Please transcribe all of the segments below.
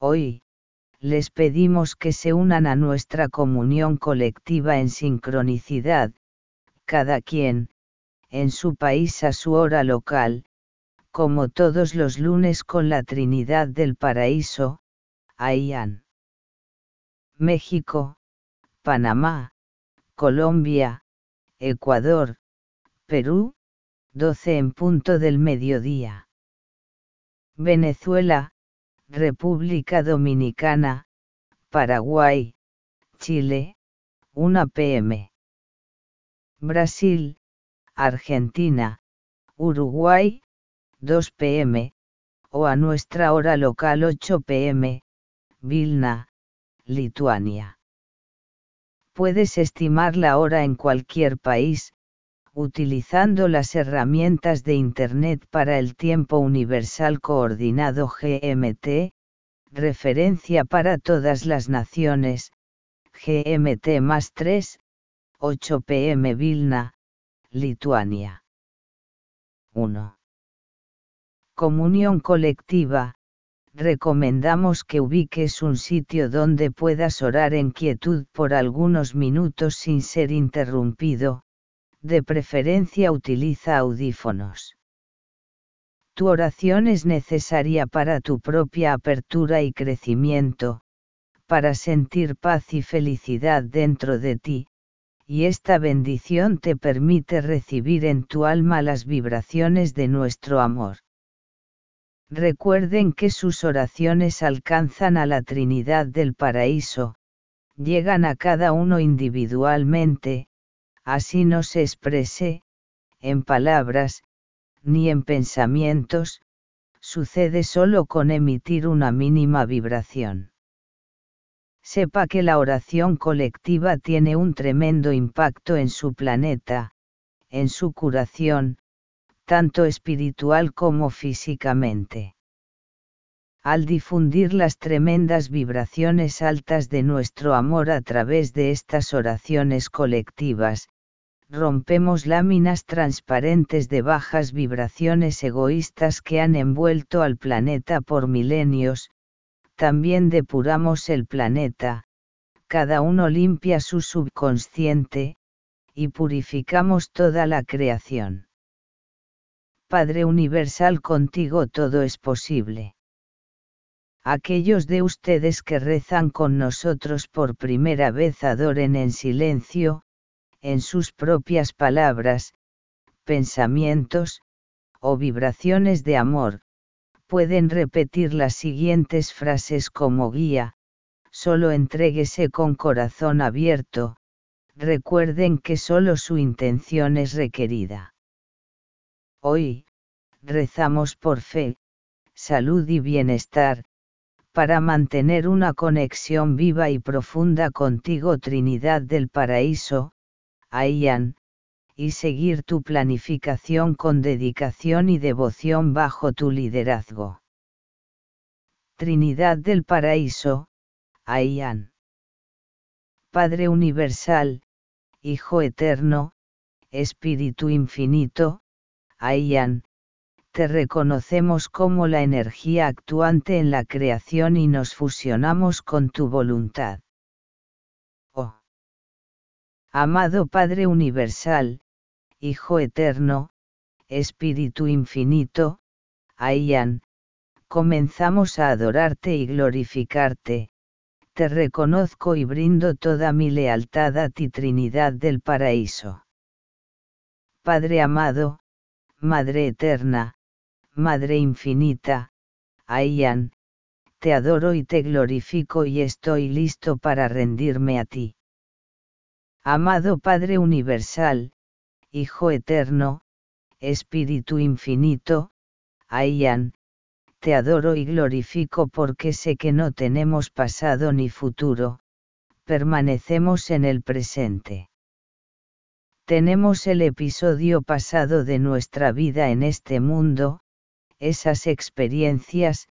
Hoy, les pedimos que se unan a nuestra comunión colectiva en sincronicidad, cada quien, en su país a su hora local, como todos los lunes con la Trinidad del Paraíso, Ayan. México, Panamá, Colombia, Ecuador, Perú, 12 en punto del mediodía. Venezuela, República Dominicana, Paraguay, Chile, 1 pm. Brasil, Argentina, Uruguay, 2 pm, o a nuestra hora local 8 pm, Vilna, Lituania. Puedes estimar la hora en cualquier país, utilizando las herramientas de Internet para el tiempo universal coordinado GMT, referencia para todas las naciones, GMT más 3, 8 pm Vilna, Lituania. 1. Comunión colectiva. Recomendamos que ubiques un sitio donde puedas orar en quietud por algunos minutos sin ser interrumpido, de preferencia utiliza audífonos. Tu oración es necesaria para tu propia apertura y crecimiento, para sentir paz y felicidad dentro de ti, y esta bendición te permite recibir en tu alma las vibraciones de nuestro amor. Recuerden que sus oraciones alcanzan a la Trinidad del Paraíso, llegan a cada uno individualmente, así no se exprese, en palabras, ni en pensamientos, sucede solo con emitir una mínima vibración sepa que la oración colectiva tiene un tremendo impacto en su planeta, en su curación, tanto espiritual como físicamente. Al difundir las tremendas vibraciones altas de nuestro amor a través de estas oraciones colectivas, rompemos láminas transparentes de bajas vibraciones egoístas que han envuelto al planeta por milenios, también depuramos el planeta, cada uno limpia su subconsciente, y purificamos toda la creación. Padre Universal contigo todo es posible. Aquellos de ustedes que rezan con nosotros por primera vez adoren en silencio, en sus propias palabras, pensamientos, o vibraciones de amor, pueden repetir las siguientes frases como guía, solo entréguese con corazón abierto, recuerden que solo su intención es requerida. Hoy, rezamos por fe, salud y bienestar, para mantener una conexión viva y profunda contigo Trinidad del Paraíso, Ayan, y seguir tu planificación con dedicación y devoción bajo tu liderazgo. Trinidad del Paraíso, Ayan. Padre Universal, Hijo Eterno, Espíritu Infinito, Ayan, te reconocemos como la energía actuante en la creación y nos fusionamos con tu voluntad. Amado Padre Universal, Hijo Eterno, Espíritu Infinito, Ayan, comenzamos a adorarte y glorificarte, te reconozco y brindo toda mi lealtad a ti Trinidad del Paraíso. Padre amado, Madre Eterna, Madre Infinita, Ayan, te adoro y te glorifico y estoy listo para rendirme a ti. Amado Padre Universal, Hijo Eterno, Espíritu Infinito, Ayan, te adoro y glorifico porque sé que no tenemos pasado ni futuro, permanecemos en el presente. Tenemos el episodio pasado de nuestra vida en este mundo, esas experiencias,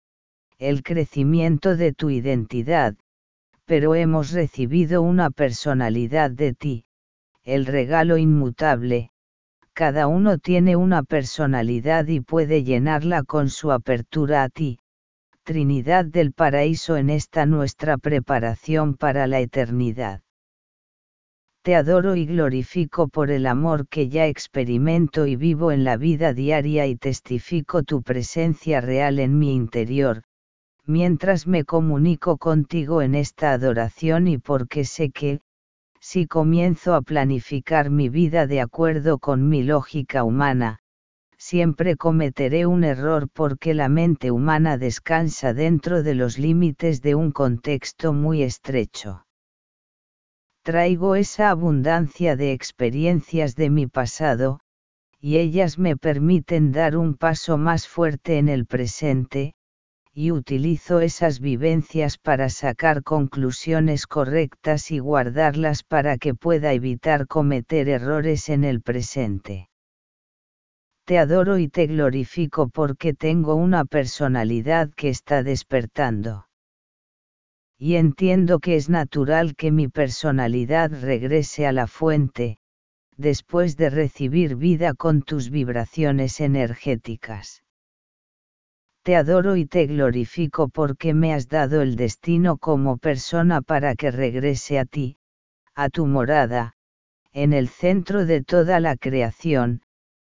el crecimiento de tu identidad, pero hemos recibido una personalidad de ti, el regalo inmutable, cada uno tiene una personalidad y puede llenarla con su apertura a ti, Trinidad del Paraíso en esta nuestra preparación para la eternidad. Te adoro y glorifico por el amor que ya experimento y vivo en la vida diaria y testifico tu presencia real en mi interior, mientras me comunico contigo en esta adoración y porque sé que, si comienzo a planificar mi vida de acuerdo con mi lógica humana, siempre cometeré un error porque la mente humana descansa dentro de los límites de un contexto muy estrecho. Traigo esa abundancia de experiencias de mi pasado, y ellas me permiten dar un paso más fuerte en el presente, y utilizo esas vivencias para sacar conclusiones correctas y guardarlas para que pueda evitar cometer errores en el presente. Te adoro y te glorifico porque tengo una personalidad que está despertando. Y entiendo que es natural que mi personalidad regrese a la fuente, después de recibir vida con tus vibraciones energéticas te adoro y te glorifico porque me has dado el destino como persona para que regrese a ti, a tu morada, en el centro de toda la creación,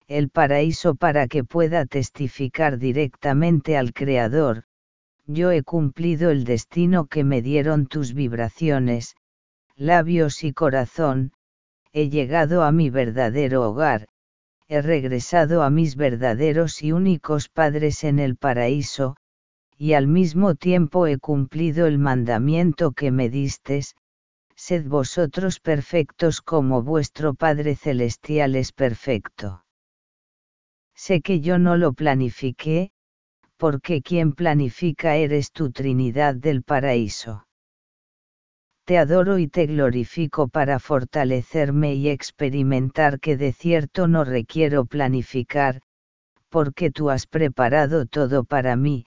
el paraíso para que pueda testificar directamente al Creador, yo he cumplido el destino que me dieron tus vibraciones, labios y corazón, he llegado a mi verdadero hogar, he regresado a mis verdaderos y únicos padres en el paraíso, y al mismo tiempo he cumplido el mandamiento que me distes, sed vosotros perfectos como vuestro Padre Celestial es perfecto. Sé que yo no lo planifiqué, porque quien planifica eres tu Trinidad del paraíso te adoro y te glorifico para fortalecerme y experimentar que de cierto no requiero planificar, porque tú has preparado todo para mí,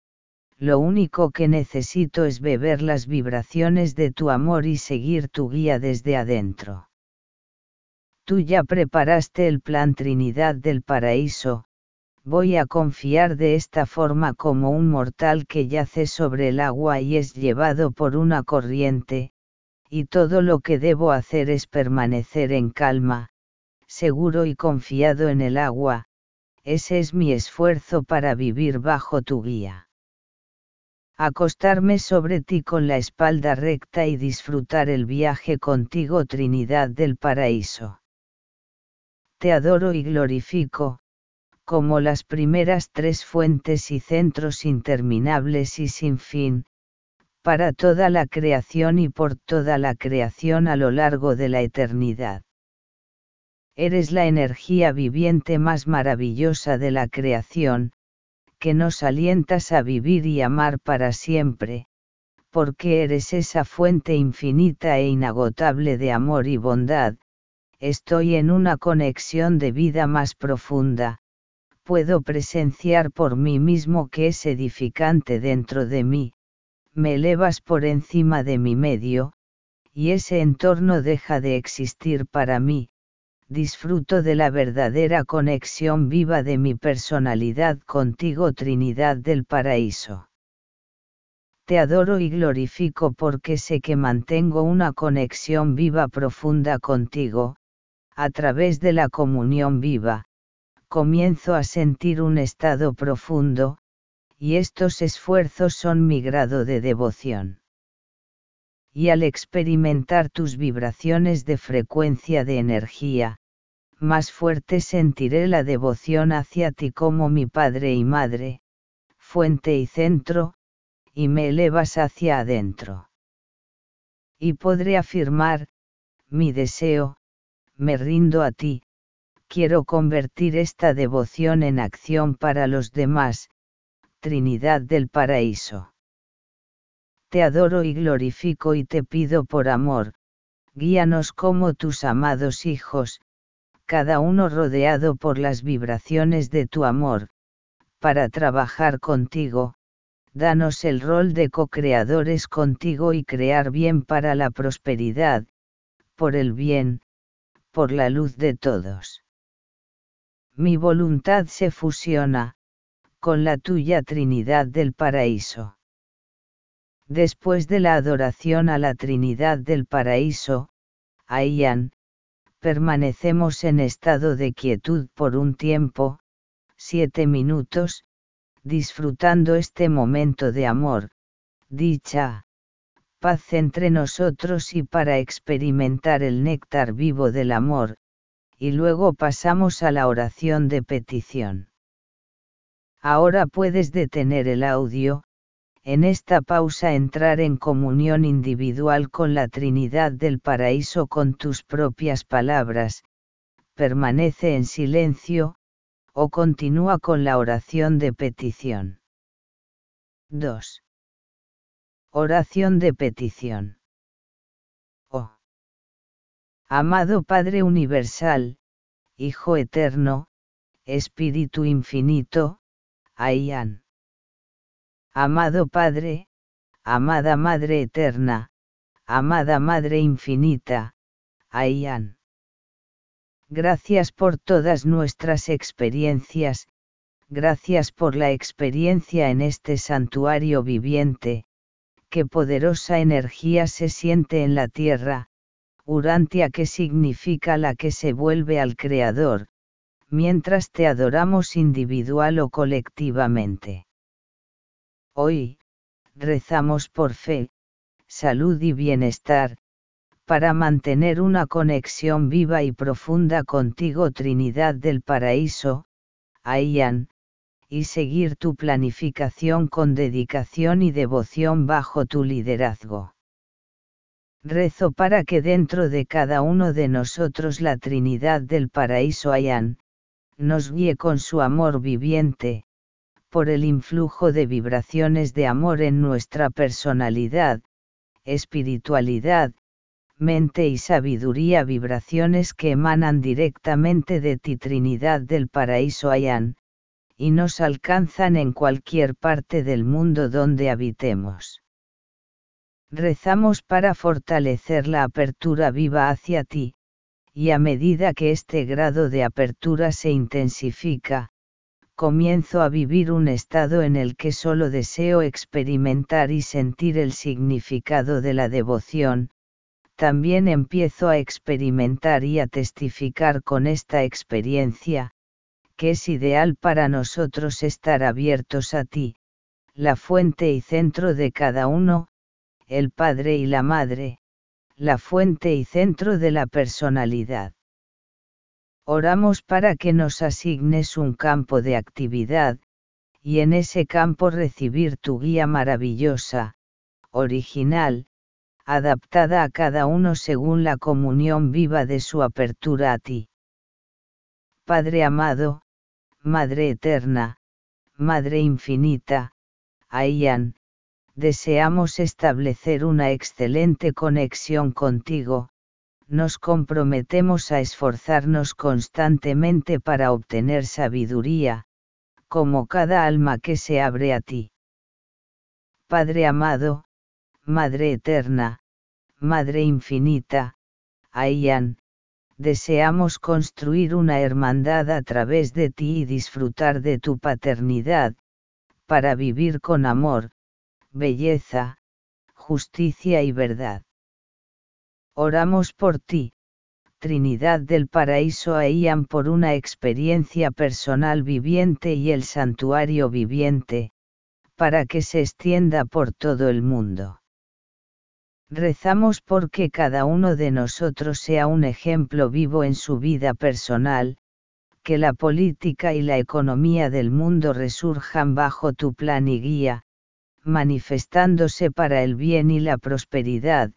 lo único que necesito es beber las vibraciones de tu amor y seguir tu guía desde adentro. Tú ya preparaste el plan Trinidad del Paraíso, voy a confiar de esta forma como un mortal que yace sobre el agua y es llevado por una corriente, y todo lo que debo hacer es permanecer en calma, seguro y confiado en el agua, ese es mi esfuerzo para vivir bajo tu guía. Acostarme sobre ti con la espalda recta y disfrutar el viaje contigo Trinidad del Paraíso. Te adoro y glorifico, como las primeras tres fuentes y centros interminables y sin fin, para toda la creación y por toda la creación a lo largo de la eternidad. Eres la energía viviente más maravillosa de la creación, que nos alientas a vivir y amar para siempre, porque eres esa fuente infinita e inagotable de amor y bondad, estoy en una conexión de vida más profunda, puedo presenciar por mí mismo que es edificante dentro de mí, me elevas por encima de mi medio, y ese entorno deja de existir para mí, disfruto de la verdadera conexión viva de mi personalidad contigo Trinidad del Paraíso. Te adoro y glorifico porque sé que mantengo una conexión viva profunda contigo, a través de la comunión viva, comienzo a sentir un estado profundo, y estos esfuerzos son mi grado de devoción. Y al experimentar tus vibraciones de frecuencia de energía, más fuerte sentiré la devoción hacia ti como mi Padre y Madre, fuente y centro, y me elevas hacia adentro. Y podré afirmar, mi deseo, me rindo a ti, quiero convertir esta devoción en acción para los demás, Trinidad del Paraíso. Te adoro y glorifico y te pido por amor, guíanos como tus amados hijos, cada uno rodeado por las vibraciones de tu amor, para trabajar contigo, danos el rol de co-creadores contigo y crear bien para la prosperidad, por el bien, por la luz de todos. Mi voluntad se fusiona, con la tuya Trinidad del Paraíso. Después de la adoración a la Trinidad del Paraíso, Aian, permanecemos en estado de quietud por un tiempo, siete minutos, disfrutando este momento de amor, dicha, paz entre nosotros y para experimentar el néctar vivo del amor, y luego pasamos a la oración de petición. Ahora puedes detener el audio, en esta pausa entrar en comunión individual con la Trinidad del Paraíso con tus propias palabras, permanece en silencio, o continúa con la oración de petición. 2. Oración de petición. Oh. Amado Padre Universal, Hijo Eterno, Espíritu Infinito, Ayan. Amado Padre, amada Madre Eterna, amada Madre Infinita, Ayan. Gracias por todas nuestras experiencias, gracias por la experiencia en este santuario viviente, qué poderosa energía se siente en la tierra, Urantia que significa la que se vuelve al Creador, mientras te adoramos individual o colectivamente. Hoy, rezamos por fe, salud y bienestar, para mantener una conexión viva y profunda contigo Trinidad del Paraíso, Aian, y seguir tu planificación con dedicación y devoción bajo tu liderazgo. Rezo para que dentro de cada uno de nosotros la Trinidad del Paraíso Aian, nos guíe con su amor viviente, por el influjo de vibraciones de amor en nuestra personalidad, espiritualidad, mente y sabiduría vibraciones que emanan directamente de ti Trinidad del Paraíso Ayan, y nos alcanzan en cualquier parte del mundo donde habitemos. Rezamos para fortalecer la apertura viva hacia ti, y a medida que este grado de apertura se intensifica, comienzo a vivir un estado en el que solo deseo experimentar y sentir el significado de la devoción, también empiezo a experimentar y a testificar con esta experiencia, que es ideal para nosotros estar abiertos a ti, la fuente y centro de cada uno, el Padre y la Madre, la fuente y centro de la personalidad. Oramos para que nos asignes un campo de actividad, y en ese campo recibir tu guía maravillosa, original, adaptada a cada uno según la comunión viva de su apertura a ti. Padre amado, Madre eterna, Madre infinita, Aian, deseamos establecer una excelente conexión contigo, nos comprometemos a esforzarnos constantemente para obtener sabiduría, como cada alma que se abre a ti. Padre amado, Madre eterna, Madre infinita, Aian, deseamos construir una hermandad a través de ti y disfrutar de tu paternidad, para vivir con amor, belleza, justicia y verdad. Oramos por ti, Trinidad del Paraíso Aian por una experiencia personal viviente y el santuario viviente, para que se extienda por todo el mundo. Rezamos porque cada uno de nosotros sea un ejemplo vivo en su vida personal, que la política y la economía del mundo resurjan bajo tu plan y guía, manifestándose para el bien y la prosperidad,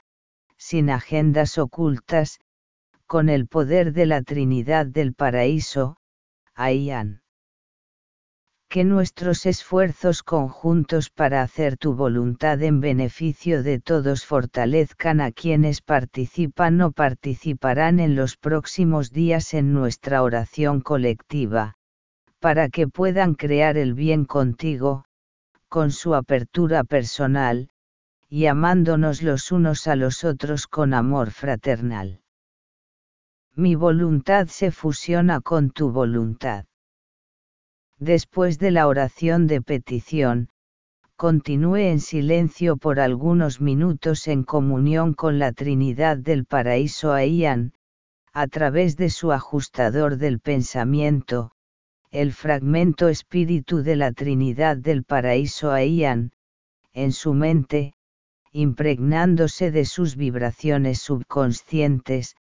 sin agendas ocultas, con el poder de la Trinidad del Paraíso, Aian. Que nuestros esfuerzos conjuntos para hacer tu voluntad en beneficio de todos fortalezcan a quienes participan o participarán en los próximos días en nuestra oración colectiva, para que puedan crear el bien contigo, con su apertura personal, y amándonos los unos a los otros con amor fraternal. Mi voluntad se fusiona con tu voluntad. Después de la oración de petición, continúe en silencio por algunos minutos en comunión con la Trinidad del Paraíso Aian, a través de su ajustador del pensamiento, el fragmento espíritu de la Trinidad del Paraíso Aian, en su mente, impregnándose de sus vibraciones subconscientes,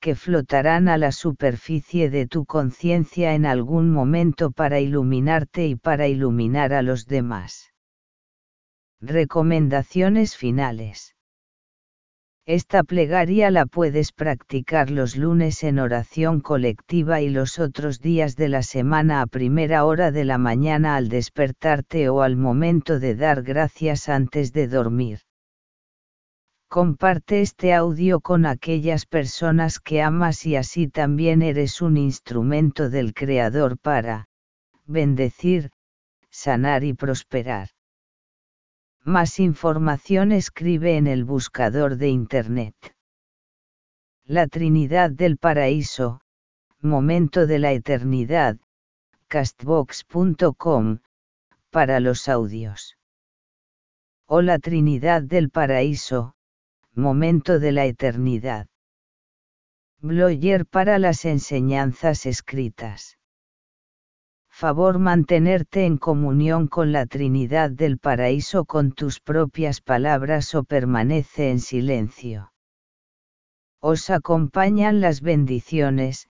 que flotarán a la superficie de tu conciencia en algún momento para iluminarte y para iluminar a los demás. Recomendaciones finales. Esta plegaria la puedes practicar los lunes en oración colectiva y los otros días de la semana a primera hora de la mañana al despertarte o al momento de dar gracias antes de dormir. Comparte este audio con aquellas personas que amas y así también eres un instrumento del Creador para bendecir, sanar y prosperar. Más información escribe en el buscador de Internet. La Trinidad del Paraíso, Momento de la Eternidad, castbox.com, para los audios. O la Trinidad del Paraíso, Momento de la Eternidad. Blogger para las enseñanzas escritas favor mantenerte en comunión con la Trinidad del Paraíso con tus propias palabras o permanece en silencio. Os acompañan las bendiciones,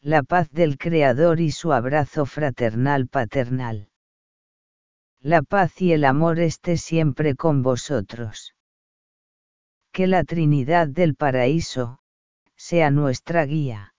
la paz del Creador y su abrazo fraternal paternal. La paz y el amor esté siempre con vosotros. Que la Trinidad del Paraíso, sea nuestra guía.